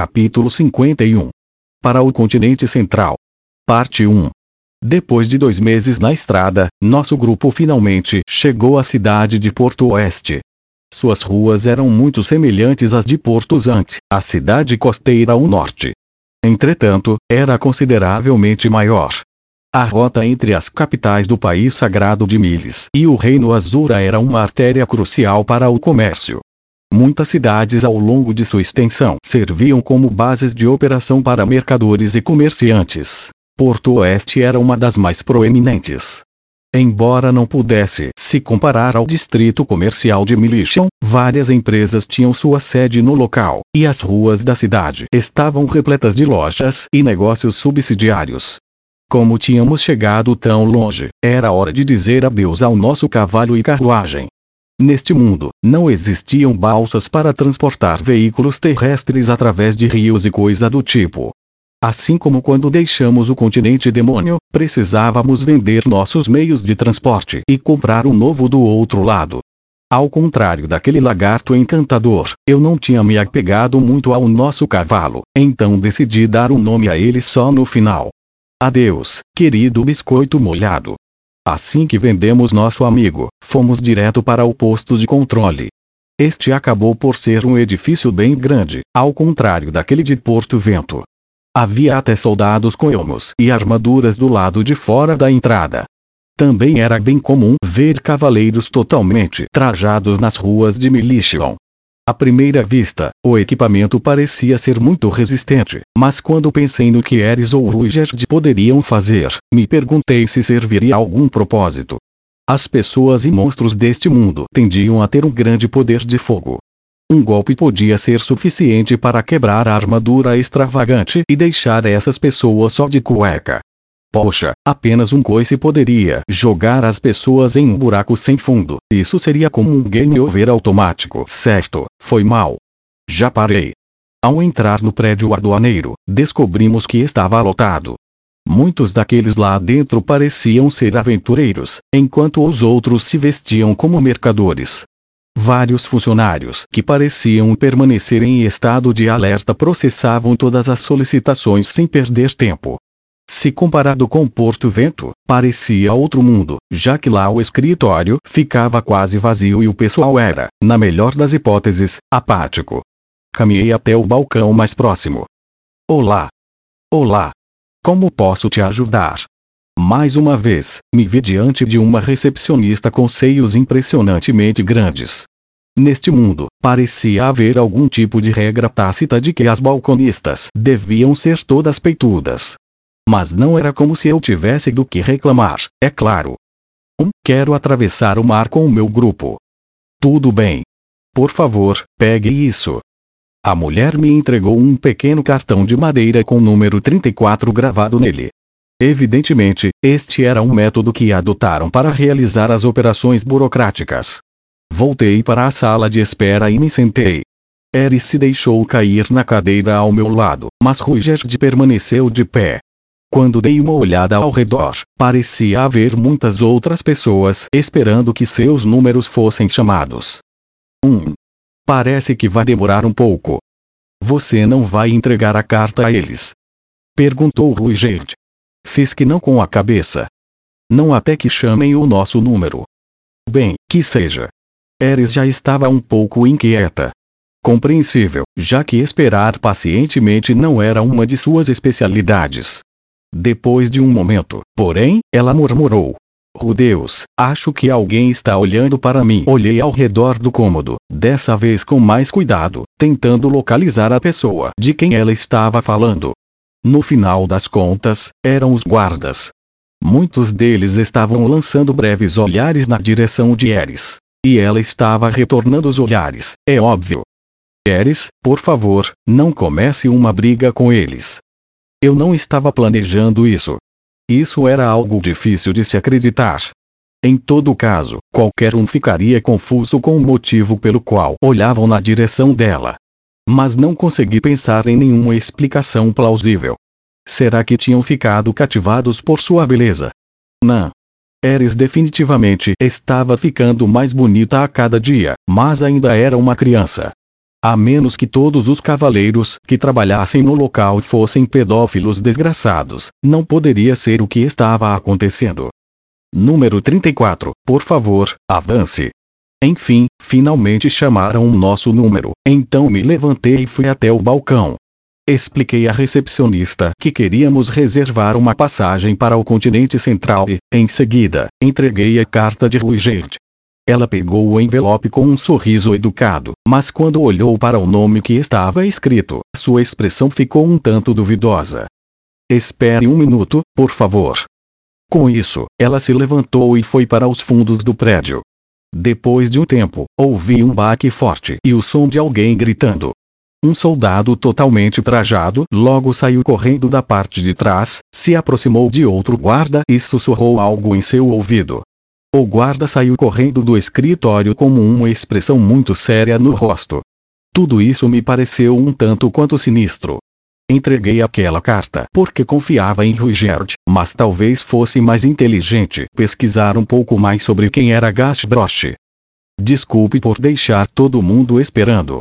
Capítulo 51 Para o continente central. Parte 1 Depois de dois meses na estrada, nosso grupo finalmente chegou à cidade de Porto Oeste. Suas ruas eram muito semelhantes às de Porto Zante, a cidade costeira ao norte. Entretanto, era consideravelmente maior. A rota entre as capitais do país sagrado de Miles e o Reino Azura era uma artéria crucial para o comércio. Muitas cidades ao longo de sua extensão serviam como bases de operação para mercadores e comerciantes. Porto Oeste era uma das mais proeminentes. Embora não pudesse se comparar ao distrito comercial de Militian, várias empresas tinham sua sede no local, e as ruas da cidade estavam repletas de lojas e negócios subsidiários. Como tínhamos chegado tão longe, era hora de dizer adeus ao nosso cavalo e carruagem. Neste mundo, não existiam balsas para transportar veículos terrestres através de rios e coisa do tipo. Assim como quando deixamos o continente demônio, precisávamos vender nossos meios de transporte e comprar um novo do outro lado. Ao contrário daquele lagarto encantador, eu não tinha me apegado muito ao nosso cavalo, então decidi dar um nome a ele só no final. Adeus, querido biscoito molhado. Assim que vendemos nosso amigo, fomos direto para o posto de controle. Este acabou por ser um edifício bem grande, ao contrário daquele de Porto Vento. Havia até soldados com elmos e armaduras do lado de fora da entrada. Também era bem comum ver cavaleiros totalmente trajados nas ruas de Militian, à primeira vista, o equipamento parecia ser muito resistente, mas quando pensei no que Eris ou Rugerd poderiam fazer, me perguntei se serviria a algum propósito. As pessoas e monstros deste mundo tendiam a ter um grande poder de fogo. Um golpe podia ser suficiente para quebrar a armadura extravagante e deixar essas pessoas só de cueca. Poxa, apenas um coice poderia jogar as pessoas em um buraco sem fundo. Isso seria como um game over automático. Certo, foi mal. Já parei. Ao entrar no prédio aduaneiro, descobrimos que estava lotado. Muitos daqueles lá dentro pareciam ser aventureiros, enquanto os outros se vestiam como mercadores. Vários funcionários que pareciam permanecer em estado de alerta processavam todas as solicitações sem perder tempo. Se comparado com Porto Vento, parecia outro mundo, já que lá o escritório ficava quase vazio e o pessoal era, na melhor das hipóteses, apático. Caminhei até o balcão mais próximo. Olá. Olá. Como posso te ajudar? Mais uma vez, me vi diante de uma recepcionista com seios impressionantemente grandes. Neste mundo, parecia haver algum tipo de regra tácita de que as balconistas deviam ser todas peitudas, mas não era como se eu tivesse do que reclamar, é claro. 1. Um, quero atravessar o mar com o meu grupo. Tudo bem. Por favor, pegue isso. A mulher me entregou um pequeno cartão de madeira com o número 34 gravado nele. Evidentemente, este era um método que adotaram para realizar as operações burocráticas. Voltei para a sala de espera e me sentei. Eris se deixou cair na cadeira ao meu lado, mas Rugerd permaneceu de pé. Quando dei uma olhada ao redor, parecia haver muitas outras pessoas esperando que seus números fossem chamados. 1. Um, parece que vai demorar um pouco. Você não vai entregar a carta a eles? Perguntou Ruigerd. Fiz que não com a cabeça. Não até que chamem o nosso número. Bem, que seja. Eris já estava um pouco inquieta. Compreensível, já que esperar pacientemente não era uma de suas especialidades. Depois de um momento, porém, ela murmurou. Oh Deus, acho que alguém está olhando para mim. Olhei ao redor do cômodo, dessa vez com mais cuidado, tentando localizar a pessoa de quem ela estava falando. No final das contas, eram os guardas. Muitos deles estavam lançando breves olhares na direção de Eris. E ela estava retornando os olhares, é óbvio. Eris, por favor, não comece uma briga com eles. Eu não estava planejando isso. Isso era algo difícil de se acreditar. Em todo caso, qualquer um ficaria confuso com o motivo pelo qual olhavam na direção dela. Mas não consegui pensar em nenhuma explicação plausível. Será que tinham ficado cativados por sua beleza? Não. Eris definitivamente estava ficando mais bonita a cada dia, mas ainda era uma criança. A menos que todos os cavaleiros que trabalhassem no local fossem pedófilos desgraçados, não poderia ser o que estava acontecendo. Número 34, por favor, avance. Enfim, finalmente chamaram o nosso número, então me levantei e fui até o balcão. Expliquei à recepcionista que queríamos reservar uma passagem para o continente central e, em seguida, entreguei a carta de Ruigerd. Ela pegou o envelope com um sorriso educado, mas quando olhou para o nome que estava escrito, sua expressão ficou um tanto duvidosa. Espere um minuto, por favor. Com isso, ela se levantou e foi para os fundos do prédio. Depois de um tempo, ouvi um baque forte e o som de alguém gritando. Um soldado totalmente trajado logo saiu correndo da parte de trás, se aproximou de outro guarda e sussurrou algo em seu ouvido. O guarda saiu correndo do escritório com uma expressão muito séria no rosto. Tudo isso me pareceu um tanto quanto sinistro. Entreguei aquela carta porque confiava em Ruigerd, mas talvez fosse mais inteligente pesquisar um pouco mais sobre quem era Gashbrosh. Desculpe por deixar todo mundo esperando.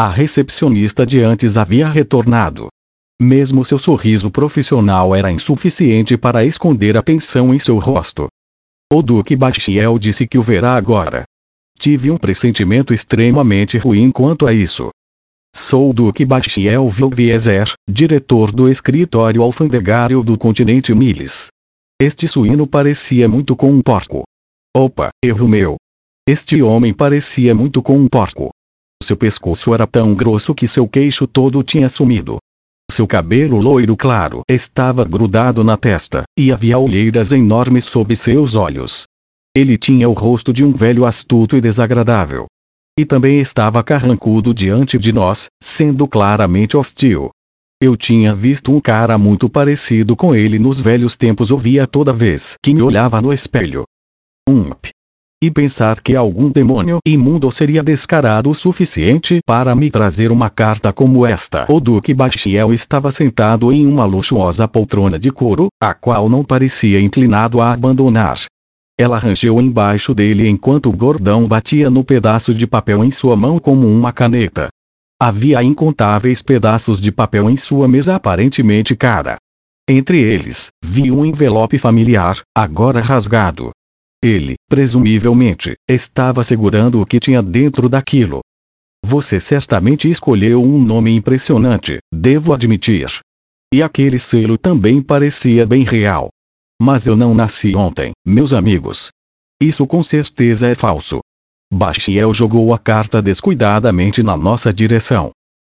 A recepcionista de antes havia retornado. Mesmo seu sorriso profissional era insuficiente para esconder a tensão em seu rosto. O Duque Bachiel disse que o verá agora. Tive um pressentimento extremamente ruim quanto a isso. Sou o Duque Bachiel Vilvieser, diretor do escritório alfandegário do continente Miles. Este suíno parecia muito com um porco. Opa, erro meu. Este homem parecia muito com um porco. Seu pescoço era tão grosso que seu queixo todo tinha sumido. Seu cabelo loiro claro estava grudado na testa, e havia olheiras enormes sob seus olhos. Ele tinha o rosto de um velho astuto e desagradável. E também estava carrancudo diante de nós, sendo claramente hostil. Eu tinha visto um cara muito parecido com ele nos velhos tempos ouvia toda vez que me olhava no espelho. Ump. E pensar que algum demônio imundo seria descarado o suficiente para me trazer uma carta como esta. O Duque Bachiel estava sentado em uma luxuosa poltrona de couro, a qual não parecia inclinado a abandonar. Ela rangeu embaixo dele enquanto o gordão batia no pedaço de papel em sua mão como uma caneta. Havia incontáveis pedaços de papel em sua mesa aparentemente cara. Entre eles, vi um envelope familiar, agora rasgado. Ele, presumivelmente, estava segurando o que tinha dentro daquilo. Você certamente escolheu um nome impressionante, devo admitir. E aquele selo também parecia bem real. Mas eu não nasci ontem, meus amigos. Isso com certeza é falso. Bachiel jogou a carta descuidadamente na nossa direção.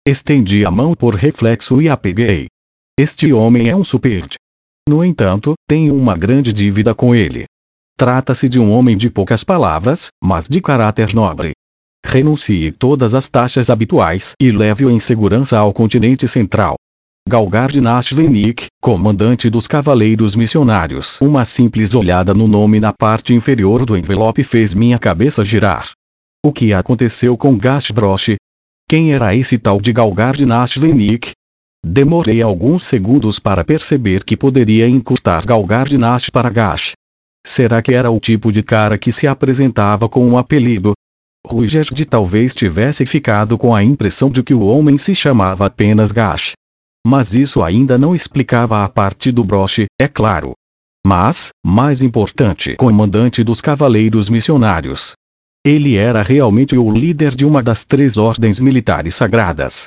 Estendi a mão por reflexo e a peguei. Este homem é um superde. No entanto, tenho uma grande dívida com ele. Trata-se de um homem de poucas palavras, mas de caráter nobre. Renuncie todas as taxas habituais e leve-o em segurança ao continente central. Galgard Nashvenik, comandante dos Cavaleiros Missionários. Uma simples olhada no nome na parte inferior do envelope fez minha cabeça girar. O que aconteceu com Gashbrosh? Quem era esse tal de Galgard Nashvenik? Demorei alguns segundos para perceber que poderia encurtar Galgard Nash para Gash. Será que era o tipo de cara que se apresentava com um apelido? Ruigerd talvez tivesse ficado com a impressão de que o homem se chamava apenas Gash. Mas isso ainda não explicava a parte do broche, é claro. Mas, mais importante, comandante dos Cavaleiros Missionários. Ele era realmente o líder de uma das três ordens militares sagradas.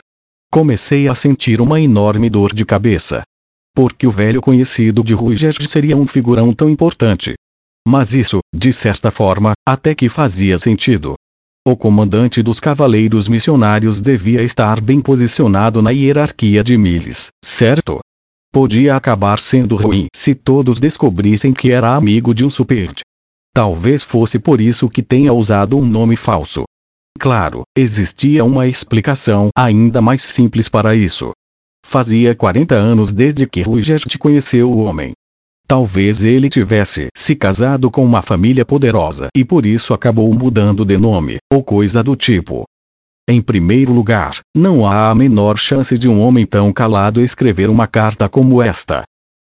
Comecei a sentir uma enorme dor de cabeça. Porque o velho conhecido de Ruigerd seria um figurão tão importante. Mas isso, de certa forma, até que fazia sentido. O comandante dos cavaleiros missionários devia estar bem posicionado na hierarquia de Miles, certo? Podia acabar sendo ruim se todos descobrissem que era amigo de um superde. Talvez fosse por isso que tenha usado um nome falso. Claro, existia uma explicação ainda mais simples para isso. Fazia 40 anos desde que Ruigert conheceu o homem. Talvez ele tivesse se casado com uma família poderosa e por isso acabou mudando de nome, ou coisa do tipo. Em primeiro lugar, não há a menor chance de um homem tão calado escrever uma carta como esta.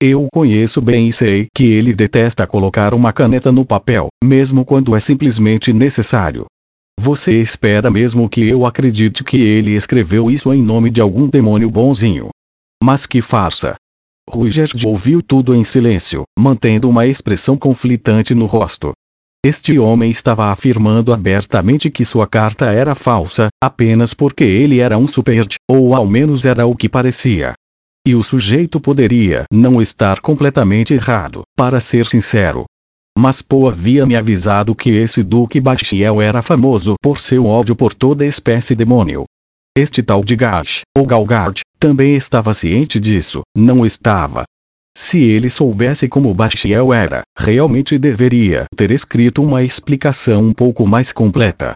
Eu conheço bem e sei que ele detesta colocar uma caneta no papel, mesmo quando é simplesmente necessário. Você espera mesmo que eu acredite que ele escreveu isso em nome de algum demônio bonzinho? Mas que farsa! Ruigerd ouviu tudo em silêncio, mantendo uma expressão conflitante no rosto. Este homem estava afirmando abertamente que sua carta era falsa, apenas porque ele era um superd, ou ao menos era o que parecia. E o sujeito poderia não estar completamente errado, para ser sincero. Mas Poe havia me avisado que esse Duque Bachiel era famoso por seu ódio por toda espécie demônio. Este tal de Gash, ou Galgard, também estava ciente disso, não estava. Se ele soubesse como Bachiel era, realmente deveria ter escrito uma explicação um pouco mais completa.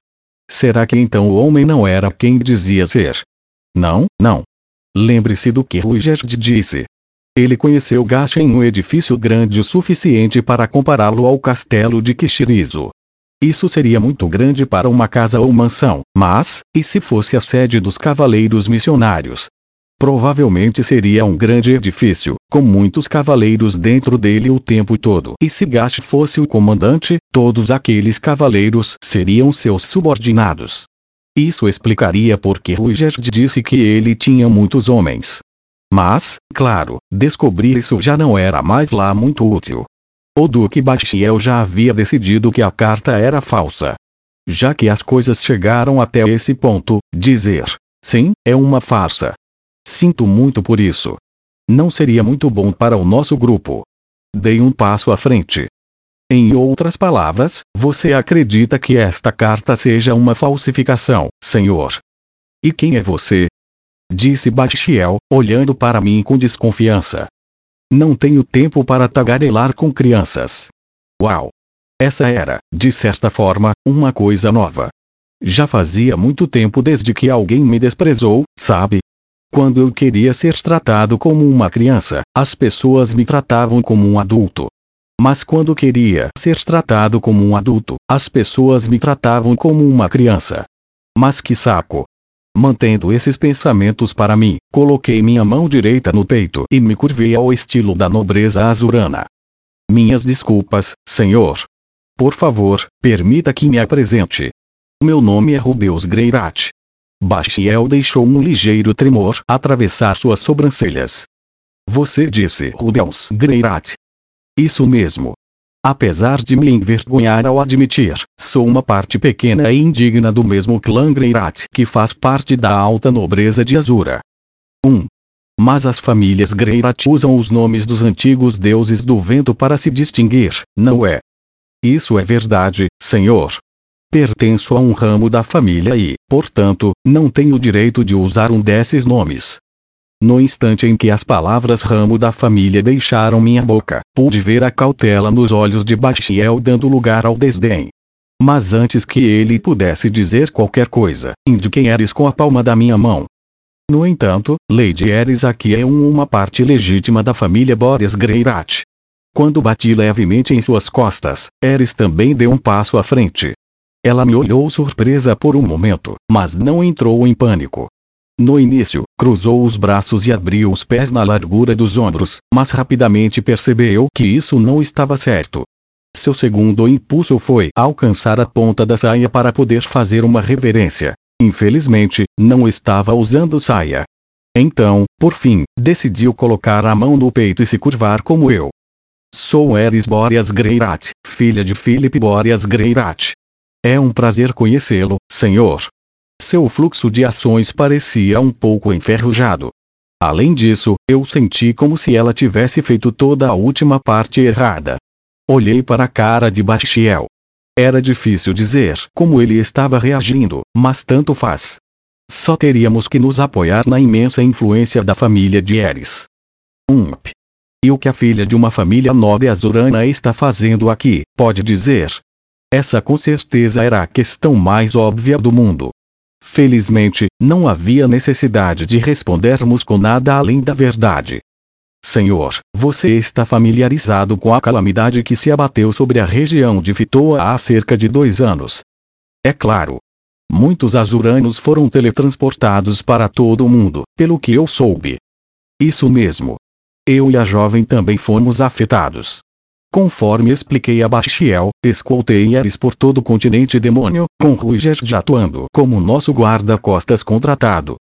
Será que então o homem não era quem dizia ser? Não, não. Lembre-se do que Ruigerd disse. Ele conheceu Gash em um edifício grande o suficiente para compará-lo ao castelo de Kishirizo. Isso seria muito grande para uma casa ou mansão, mas, e se fosse a sede dos cavaleiros missionários? Provavelmente seria um grande edifício, com muitos cavaleiros dentro dele o tempo todo. E se Gash fosse o comandante, todos aqueles cavaleiros seriam seus subordinados. Isso explicaria por que Ruigerd disse que ele tinha muitos homens. Mas, claro, descobrir isso já não era mais lá muito útil. O Duque Bachiel já havia decidido que a carta era falsa. Já que as coisas chegaram até esse ponto, dizer sim é uma farsa. Sinto muito por isso. Não seria muito bom para o nosso grupo. Dei um passo à frente. Em outras palavras, você acredita que esta carta seja uma falsificação, senhor? E quem é você? Disse Bachiel, olhando para mim com desconfiança. Não tenho tempo para tagarelar com crianças. Uau! Essa era, de certa forma, uma coisa nova. Já fazia muito tempo desde que alguém me desprezou, sabe? Quando eu queria ser tratado como uma criança, as pessoas me tratavam como um adulto. Mas quando queria ser tratado como um adulto, as pessoas me tratavam como uma criança. Mas que saco! Mantendo esses pensamentos para mim, coloquei minha mão direita no peito e me curvei ao estilo da nobreza azurana. Minhas desculpas, senhor. Por favor, permita que me apresente. Meu nome é Rubeus Greirat. Bachiel deixou um ligeiro tremor atravessar suas sobrancelhas. Você disse Rubeus Greirat. Isso mesmo. Apesar de me envergonhar ao admitir, sou uma parte pequena e indigna do mesmo clã Greirat que faz parte da alta nobreza de Azura. 1. Mas as famílias Greirat usam os nomes dos antigos deuses do vento para se distinguir, não é? Isso é verdade, senhor. Pertenço a um ramo da família e, portanto, não tenho direito de usar um desses nomes. No instante em que as palavras ramo da família deixaram minha boca, pude ver a cautela nos olhos de Bachiel dando lugar ao desdém. Mas antes que ele pudesse dizer qualquer coisa, indiquei Eris com a palma da minha mão. No entanto, Lady Eris aqui é um, uma parte legítima da família Boreas Greirat. Quando bati levemente em suas costas, Eris também deu um passo à frente. Ela me olhou surpresa por um momento, mas não entrou em pânico. No início, cruzou os braços e abriu os pés na largura dos ombros, mas rapidamente percebeu que isso não estava certo. Seu segundo impulso foi alcançar a ponta da saia para poder fazer uma reverência. Infelizmente, não estava usando saia. Então, por fim, decidiu colocar a mão no peito e se curvar como eu. Sou Eris Boreas Greirat, filha de Philip Boreas Greirat. É um prazer conhecê-lo, senhor. Seu fluxo de ações parecia um pouco enferrujado. Além disso, eu senti como se ela tivesse feito toda a última parte errada. Olhei para a cara de Bachiel. Era difícil dizer como ele estava reagindo, mas tanto faz. Só teríamos que nos apoiar na imensa influência da família de Eris. Ump. E o que a filha de uma família nobre azurana está fazendo aqui, pode dizer? Essa com certeza era a questão mais óbvia do mundo. Felizmente, não havia necessidade de respondermos com nada além da verdade. Senhor, você está familiarizado com a calamidade que se abateu sobre a região de Fitoa há cerca de dois anos. É claro. Muitos azuranos foram teletransportados para todo o mundo, pelo que eu soube. Isso mesmo. Eu e a jovem também fomos afetados. Conforme expliquei a Bachiel, escoltei Eris por todo o continente demônio, com Ruigerd atuando como nosso guarda-costas contratado.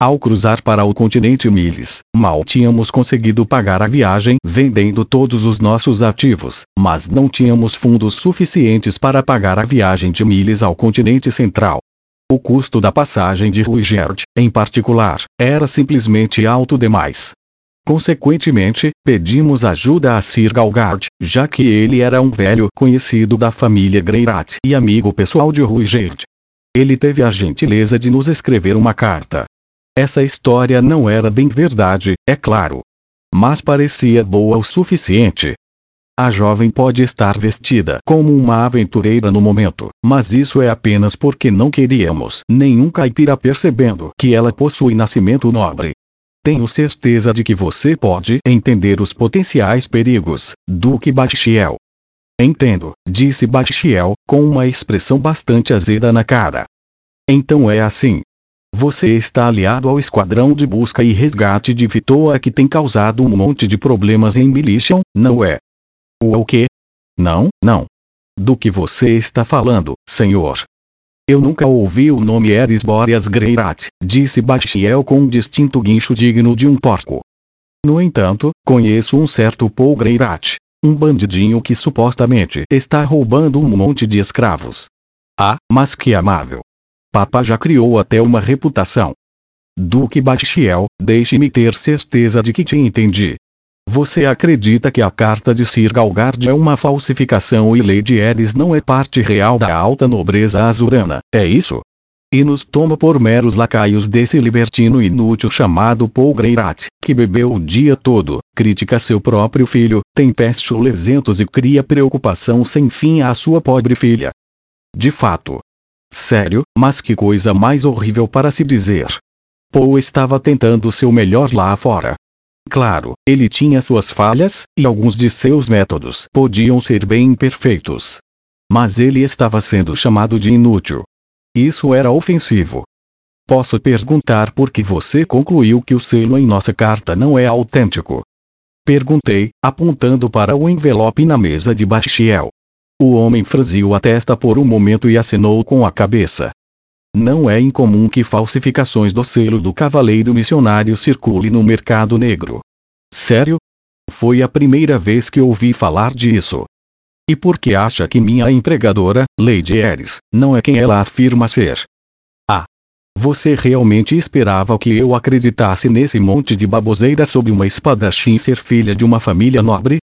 Ao cruzar para o continente Miles, mal tínhamos conseguido pagar a viagem vendendo todos os nossos ativos, mas não tínhamos fundos suficientes para pagar a viagem de Miles ao continente central. O custo da passagem de Ruigerd, em particular, era simplesmente alto demais. Consequentemente, pedimos ajuda a Sir Galgard, já que ele era um velho conhecido da família Greirat e amigo pessoal de Ruigerd. Ele teve a gentileza de nos escrever uma carta. Essa história não era bem verdade, é claro. Mas parecia boa o suficiente. A jovem pode estar vestida como uma aventureira no momento, mas isso é apenas porque não queríamos nenhum caipira percebendo que ela possui nascimento nobre. Tenho certeza de que você pode entender os potenciais perigos, Duque Bachiel. Entendo, disse Bachiel, com uma expressão bastante azeda na cara. Então é assim. Você está aliado ao esquadrão de busca e resgate de Vitoa que tem causado um monte de problemas em Militian, não é? O quê? Não, não. Do que você está falando, senhor? Eu nunca ouvi o nome Eris Boreas Greirat, disse Bachiel com um distinto guincho digno de um porco. No entanto, conheço um certo Paul Greirat. Um bandidinho que supostamente está roubando um monte de escravos. Ah, mas que amável. Papa já criou até uma reputação. Duque Bachiel, deixe-me ter certeza de que te entendi. Você acredita que a carta de Sir Galgard é uma falsificação e Lady Ares não é parte real da alta nobreza azurana, é isso? E nos toma por meros lacaios desse libertino inútil chamado Paul Greirat, que bebeu o dia todo, critica seu próprio filho, tem pés chulezentos e cria preocupação sem fim à sua pobre filha. De fato. Sério, mas que coisa mais horrível para se dizer. Paul estava tentando seu melhor lá fora, Claro, ele tinha suas falhas, e alguns de seus métodos podiam ser bem imperfeitos. Mas ele estava sendo chamado de inútil. Isso era ofensivo. Posso perguntar por que você concluiu que o selo em nossa carta não é autêntico? Perguntei, apontando para o envelope na mesa de Bachiel. O homem franziu a testa por um momento e acenou com a cabeça. Não é incomum que falsificações do selo do cavaleiro missionário circule no mercado negro. Sério? Foi a primeira vez que ouvi falar disso. E por que acha que minha empregadora, Lady Ares, não é quem ela afirma ser? Ah! Você realmente esperava que eu acreditasse nesse monte de baboseira sobre uma espadachim ser filha de uma família nobre?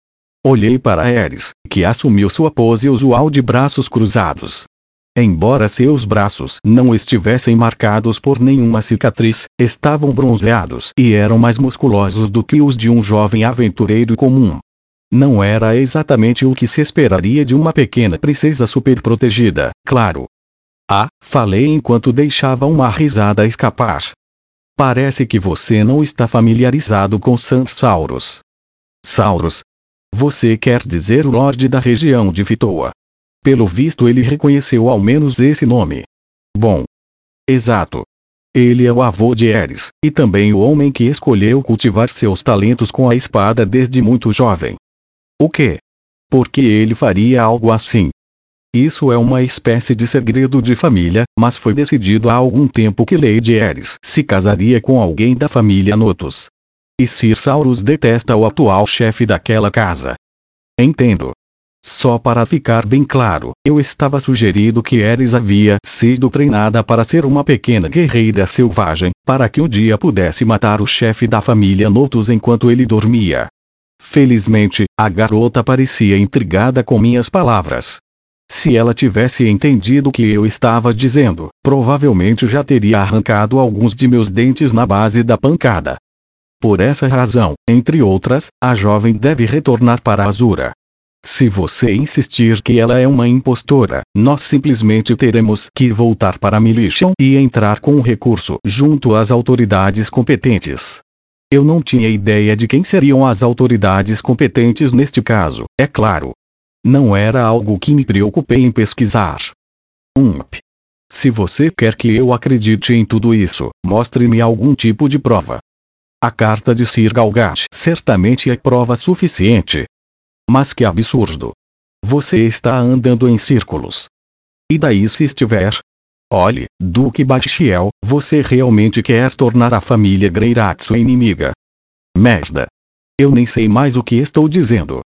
Olhei para Ares, que assumiu sua pose usual de braços cruzados. Embora seus braços não estivessem marcados por nenhuma cicatriz, estavam bronzeados e eram mais musculosos do que os de um jovem aventureiro comum. Não era exatamente o que se esperaria de uma pequena princesa superprotegida, claro. Ah, falei enquanto deixava uma risada escapar. Parece que você não está familiarizado com Sansauros. Sauros? Você quer dizer o Lorde da região de Vitoa? Pelo visto ele reconheceu ao menos esse nome. Bom. Exato. Ele é o avô de Eris, e também o homem que escolheu cultivar seus talentos com a espada desde muito jovem. O quê? Por que ele faria algo assim? Isso é uma espécie de segredo de família, mas foi decidido há algum tempo que Lady Eris se casaria com alguém da família Notus. E Sir Saurus detesta o atual chefe daquela casa. Entendo. Só para ficar bem claro, eu estava sugerindo que Eris havia sido treinada para ser uma pequena guerreira selvagem, para que um dia pudesse matar o chefe da família Notus enquanto ele dormia. Felizmente, a garota parecia intrigada com minhas palavras. Se ela tivesse entendido o que eu estava dizendo, provavelmente já teria arrancado alguns de meus dentes na base da pancada. Por essa razão, entre outras, a jovem deve retornar para Azura. Se você insistir que ela é uma impostora, nós simplesmente teremos que voltar para Militian e entrar com o recurso junto às autoridades competentes. Eu não tinha ideia de quem seriam as autoridades competentes neste caso, é claro. Não era algo que me preocupei em pesquisar. Ump. Se você quer que eu acredite em tudo isso, mostre-me algum tipo de prova. A carta de Sir Galgat certamente é prova suficiente, Mas que absurdo! Você está andando em círculos. E daí se estiver? Olhe, Duque Batichiel, você realmente quer tornar a família Greirat sua inimiga. Merda. Eu nem sei mais o que estou dizendo.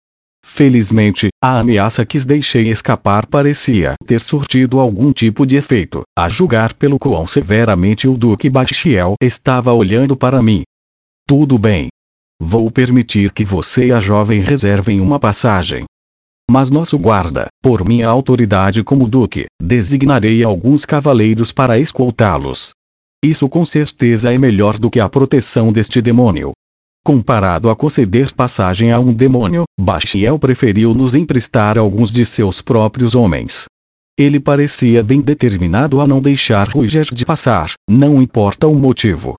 Felizmente, a ameaça que deixei escapar parecia ter surtido algum tipo de efeito, a julgar pelo quão severamente o Duque Batichiel estava olhando para mim. Tudo bem. Vou permitir que você e a jovem reservem uma passagem. Mas nosso guarda, por minha autoridade como duque, designarei alguns cavaleiros para escoltá-los. Isso com certeza é melhor do que a proteção deste demônio. Comparado a conceder passagem a um demônio, Bachiel preferiu nos emprestar alguns de seus próprios homens. Ele parecia bem determinado a não deixar Ruger de passar, não importa o motivo.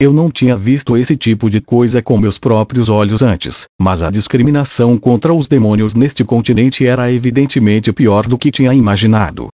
Eu não tinha visto esse tipo de coisa com meus próprios olhos antes, mas a discriminação contra os demônios neste continente era evidentemente pior do que tinha imaginado.